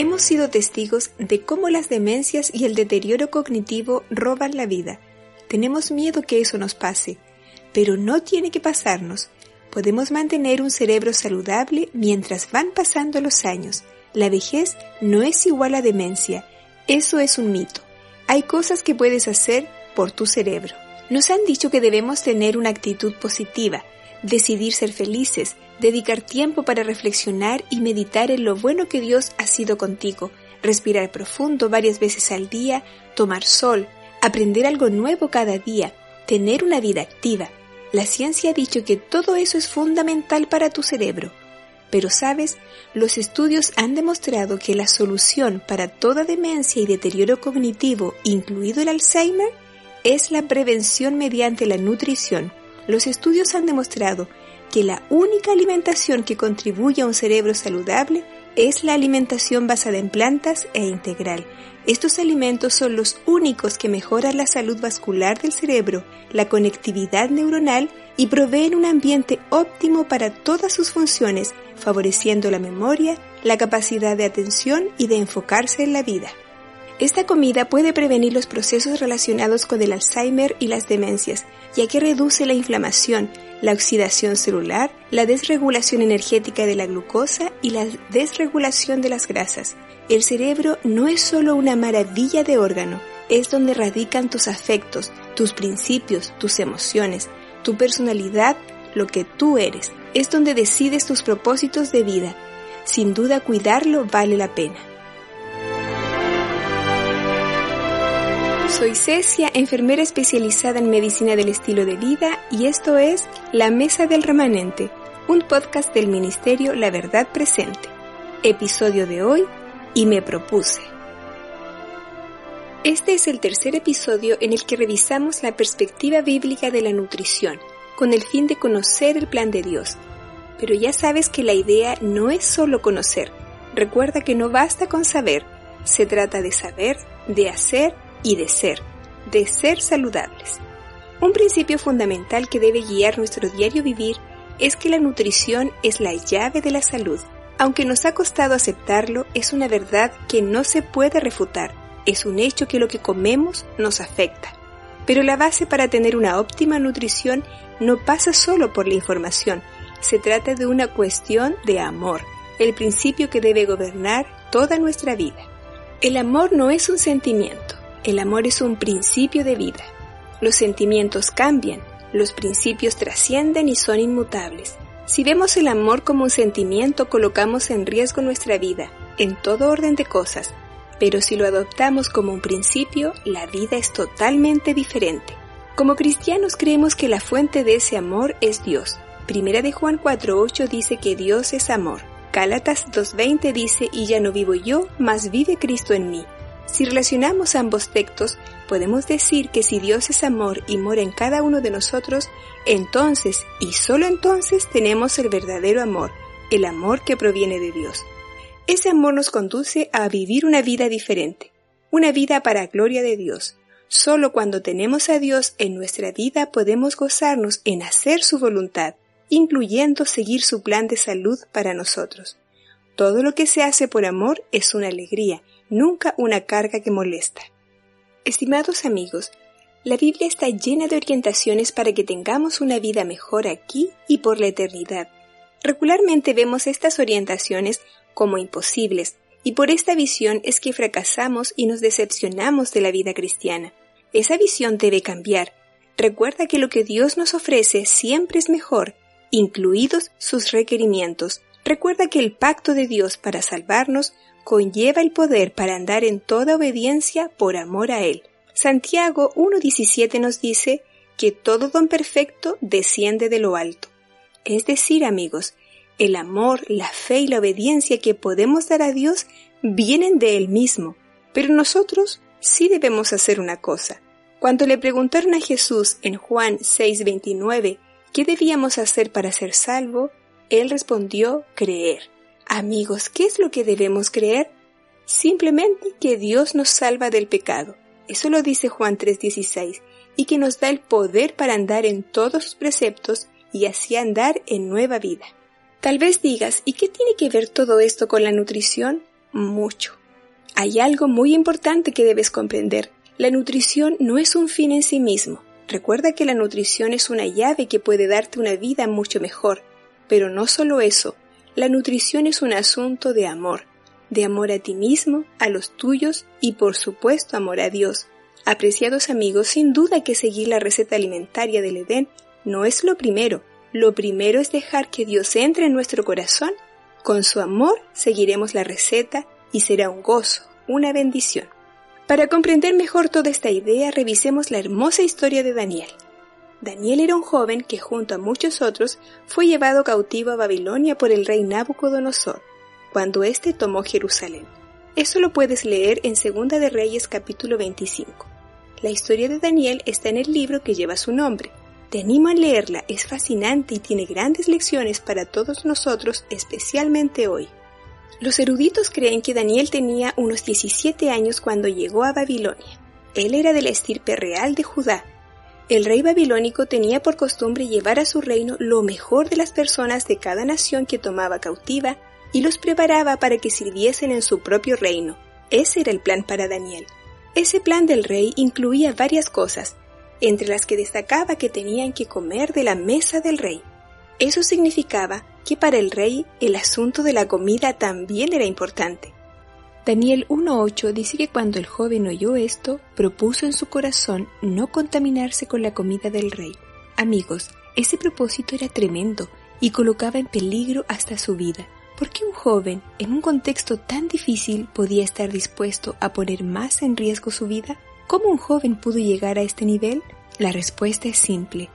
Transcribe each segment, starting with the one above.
Hemos sido testigos de cómo las demencias y el deterioro cognitivo roban la vida. Tenemos miedo que eso nos pase, pero no tiene que pasarnos. Podemos mantener un cerebro saludable mientras van pasando los años. La vejez no es igual a demencia. Eso es un mito. Hay cosas que puedes hacer por tu cerebro. Nos han dicho que debemos tener una actitud positiva, decidir ser felices, dedicar tiempo para reflexionar y meditar en lo bueno que Dios ha sido contigo, respirar profundo varias veces al día, tomar sol, aprender algo nuevo cada día, tener una vida activa. La ciencia ha dicho que todo eso es fundamental para tu cerebro. Pero sabes, los estudios han demostrado que la solución para toda demencia y deterioro cognitivo, incluido el Alzheimer, es la prevención mediante la nutrición. Los estudios han demostrado que la única alimentación que contribuye a un cerebro saludable es la alimentación basada en plantas e integral. Estos alimentos son los únicos que mejoran la salud vascular del cerebro, la conectividad neuronal y proveen un ambiente óptimo para todas sus funciones, favoreciendo la memoria, la capacidad de atención y de enfocarse en la vida. Esta comida puede prevenir los procesos relacionados con el Alzheimer y las demencias, ya que reduce la inflamación, la oxidación celular, la desregulación energética de la glucosa y la desregulación de las grasas. El cerebro no es solo una maravilla de órgano, es donde radican tus afectos, tus principios, tus emociones, tu personalidad, lo que tú eres. Es donde decides tus propósitos de vida. Sin duda cuidarlo vale la pena. Soy Cecia, enfermera especializada en medicina del estilo de vida y esto es La Mesa del Remanente, un podcast del Ministerio La Verdad Presente. Episodio de hoy, y me propuse. Este es el tercer episodio en el que revisamos la perspectiva bíblica de la nutrición, con el fin de conocer el plan de Dios. Pero ya sabes que la idea no es solo conocer. Recuerda que no basta con saber, se trata de saber, de hacer y de ser, de ser saludables. Un principio fundamental que debe guiar nuestro diario vivir es que la nutrición es la llave de la salud. Aunque nos ha costado aceptarlo, es una verdad que no se puede refutar. Es un hecho que lo que comemos nos afecta. Pero la base para tener una óptima nutrición no pasa solo por la información, se trata de una cuestión de amor, el principio que debe gobernar toda nuestra vida. El amor no es un sentimiento, el amor es un principio de vida. Los sentimientos cambian, los principios trascienden y son inmutables. Si vemos el amor como un sentimiento, colocamos en riesgo nuestra vida, en todo orden de cosas, pero si lo adoptamos como un principio, la vida es totalmente diferente. Como cristianos creemos que la fuente de ese amor es Dios. Primera de Juan 4.8 dice que Dios es amor. Gálatas 2.20 dice, y ya no vivo yo, mas vive Cristo en mí. Si relacionamos ambos textos, podemos decir que si Dios es amor y mora en cada uno de nosotros, entonces y solo entonces tenemos el verdadero amor, el amor que proviene de Dios. Ese amor nos conduce a vivir una vida diferente, una vida para gloria de Dios. Solo cuando tenemos a Dios en nuestra vida podemos gozarnos en hacer su voluntad, incluyendo seguir su plan de salud para nosotros. Todo lo que se hace por amor es una alegría nunca una carga que molesta. Estimados amigos, la Biblia está llena de orientaciones para que tengamos una vida mejor aquí y por la eternidad. Regularmente vemos estas orientaciones como imposibles, y por esta visión es que fracasamos y nos decepcionamos de la vida cristiana. Esa visión debe cambiar. Recuerda que lo que Dios nos ofrece siempre es mejor, incluidos sus requerimientos. Recuerda que el pacto de Dios para salvarnos conlleva el poder para andar en toda obediencia por amor a Él. Santiago 1.17 nos dice que todo don perfecto desciende de lo alto. Es decir, amigos, el amor, la fe y la obediencia que podemos dar a Dios vienen de Él mismo. Pero nosotros sí debemos hacer una cosa. Cuando le preguntaron a Jesús en Juan 6:29 qué debíamos hacer para ser salvo, Él respondió creer. Amigos, ¿qué es lo que debemos creer? Simplemente que Dios nos salva del pecado. Eso lo dice Juan 3:16, y que nos da el poder para andar en todos sus preceptos y así andar en nueva vida. Tal vez digas, ¿y qué tiene que ver todo esto con la nutrición? mucho. Hay algo muy importante que debes comprender. La nutrición no es un fin en sí mismo. Recuerda que la nutrición es una llave que puede darte una vida mucho mejor. Pero no solo eso, la nutrición es un asunto de amor, de amor a ti mismo, a los tuyos y por supuesto amor a Dios. Apreciados amigos, sin duda que seguir la receta alimentaria del Edén no es lo primero. Lo primero es dejar que Dios entre en nuestro corazón. Con su amor seguiremos la receta y será un gozo, una bendición. Para comprender mejor toda esta idea, revisemos la hermosa historia de Daniel. Daniel era un joven que junto a muchos otros fue llevado cautivo a Babilonia por el rey Nabucodonosor, cuando éste tomó Jerusalén. Eso lo puedes leer en Segunda de Reyes capítulo 25. La historia de Daniel está en el libro que lleva su nombre. Te animo a leerla, es fascinante y tiene grandes lecciones para todos nosotros, especialmente hoy. Los eruditos creen que Daniel tenía unos 17 años cuando llegó a Babilonia. Él era de la estirpe real de Judá. El rey babilónico tenía por costumbre llevar a su reino lo mejor de las personas de cada nación que tomaba cautiva y los preparaba para que sirviesen en su propio reino. Ese era el plan para Daniel. Ese plan del rey incluía varias cosas, entre las que destacaba que tenían que comer de la mesa del rey. Eso significaba que para el rey el asunto de la comida también era importante. Daniel 1.8 dice que cuando el joven oyó esto, propuso en su corazón no contaminarse con la comida del rey. Amigos, ese propósito era tremendo y colocaba en peligro hasta su vida. ¿Por qué un joven, en un contexto tan difícil, podía estar dispuesto a poner más en riesgo su vida? ¿Cómo un joven pudo llegar a este nivel? La respuesta es simple.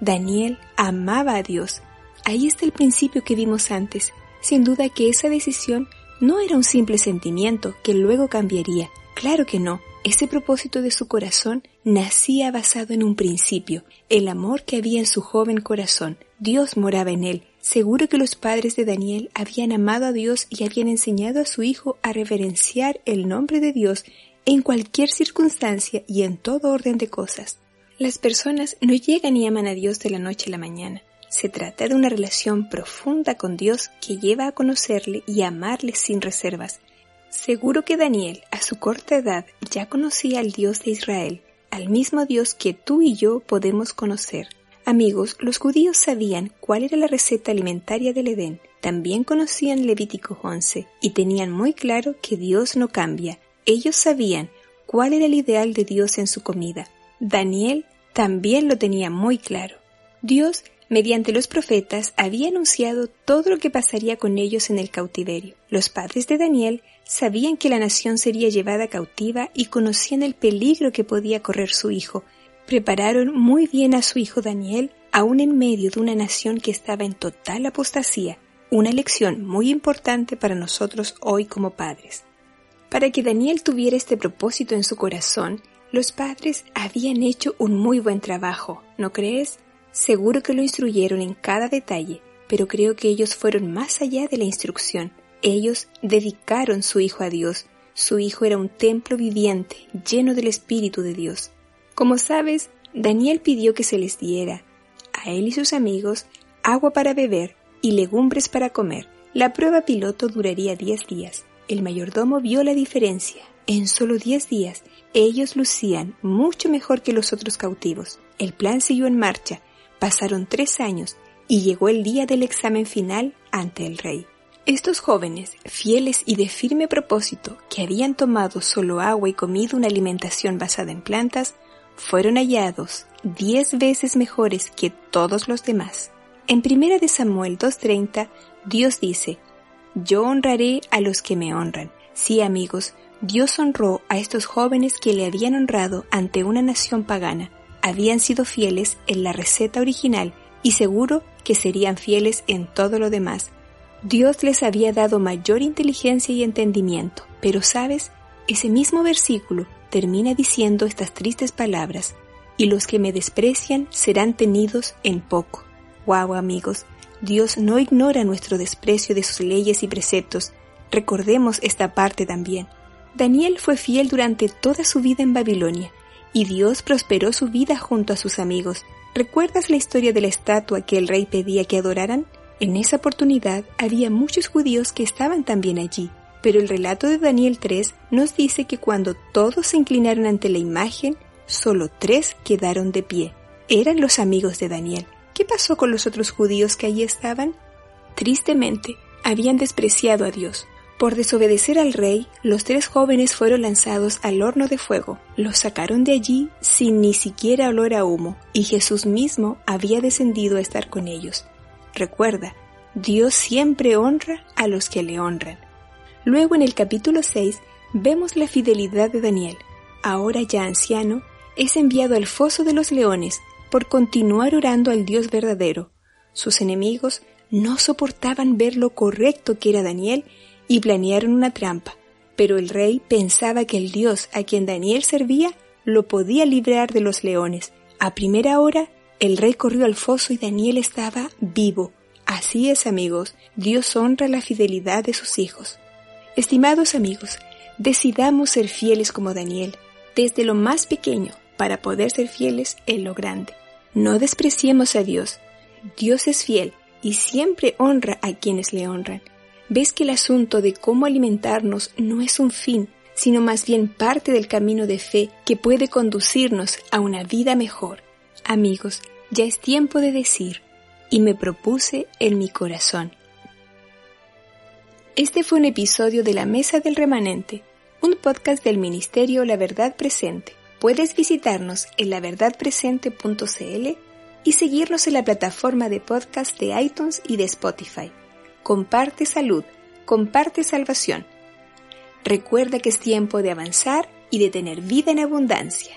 Daniel amaba a Dios Ahí está el principio que vimos antes. Sin duda que esa decisión no era un simple sentimiento que luego cambiaría. Claro que no. Ese propósito de su corazón nacía basado en un principio, el amor que había en su joven corazón. Dios moraba en él. Seguro que los padres de Daniel habían amado a Dios y habían enseñado a su hijo a reverenciar el nombre de Dios en cualquier circunstancia y en todo orden de cosas. Las personas no llegan y aman a Dios de la noche a la mañana. Se trata de una relación profunda con Dios que lleva a conocerle y amarle sin reservas. Seguro que Daniel, a su corta edad, ya conocía al Dios de Israel, al mismo Dios que tú y yo podemos conocer. Amigos, los judíos sabían cuál era la receta alimentaria del Edén, también conocían Levítico 11 y tenían muy claro que Dios no cambia. Ellos sabían cuál era el ideal de Dios en su comida. Daniel también lo tenía muy claro. Dios mediante los profetas, había anunciado todo lo que pasaría con ellos en el cautiverio. Los padres de Daniel sabían que la nación sería llevada cautiva y conocían el peligro que podía correr su hijo. Prepararon muy bien a su hijo Daniel, aún en medio de una nación que estaba en total apostasía, una lección muy importante para nosotros hoy como padres. Para que Daniel tuviera este propósito en su corazón, los padres habían hecho un muy buen trabajo, ¿no crees? Seguro que lo instruyeron en cada detalle, pero creo que ellos fueron más allá de la instrucción. Ellos dedicaron su hijo a Dios. Su hijo era un templo viviente, lleno del Espíritu de Dios. Como sabes, Daniel pidió que se les diera, a él y sus amigos, agua para beber y legumbres para comer. La prueba piloto duraría diez días. El mayordomo vio la diferencia. En solo diez días, ellos lucían mucho mejor que los otros cautivos. El plan siguió en marcha Pasaron tres años y llegó el día del examen final ante el rey. Estos jóvenes, fieles y de firme propósito, que habían tomado solo agua y comido una alimentación basada en plantas, fueron hallados diez veces mejores que todos los demás. En 1 de Samuel 2.30, Dios dice, Yo honraré a los que me honran. Sí, amigos, Dios honró a estos jóvenes que le habían honrado ante una nación pagana habían sido fieles en la receta original y seguro que serían fieles en todo lo demás. Dios les había dado mayor inteligencia y entendimiento, pero sabes, ese mismo versículo termina diciendo estas tristes palabras, y los que me desprecian serán tenidos en poco. Wow, amigos, Dios no ignora nuestro desprecio de sus leyes y preceptos. Recordemos esta parte también. Daniel fue fiel durante toda su vida en Babilonia y Dios prosperó su vida junto a sus amigos. ¿Recuerdas la historia de la estatua que el rey pedía que adoraran? En esa oportunidad había muchos judíos que estaban también allí. Pero el relato de Daniel 3 nos dice que cuando todos se inclinaron ante la imagen, solo tres quedaron de pie. Eran los amigos de Daniel. ¿Qué pasó con los otros judíos que allí estaban? Tristemente, habían despreciado a Dios. Por desobedecer al rey, los tres jóvenes fueron lanzados al horno de fuego. Los sacaron de allí sin ni siquiera olor a humo, y Jesús mismo había descendido a estar con ellos. Recuerda, Dios siempre honra a los que le honran. Luego en el capítulo 6 vemos la fidelidad de Daniel. Ahora ya anciano, es enviado al foso de los leones por continuar orando al Dios verdadero. Sus enemigos no soportaban ver lo correcto que era Daniel y planearon una trampa, pero el rey pensaba que el Dios a quien Daniel servía lo podía librar de los leones. A primera hora, el rey corrió al foso y Daniel estaba vivo. Así es, amigos, Dios honra la fidelidad de sus hijos. Estimados amigos, decidamos ser fieles como Daniel, desde lo más pequeño, para poder ser fieles en lo grande. No despreciemos a Dios. Dios es fiel y siempre honra a quienes le honran ves que el asunto de cómo alimentarnos no es un fin, sino más bien parte del camino de fe que puede conducirnos a una vida mejor. Amigos, ya es tiempo de decir, y me propuse en mi corazón. Este fue un episodio de La Mesa del Remanente, un podcast del Ministerio La Verdad Presente. Puedes visitarnos en laverdadpresente.cl y seguirnos en la plataforma de podcast de iTunes y de Spotify comparte salud, comparte salvación. Recuerda que es tiempo de avanzar y de tener vida en abundancia.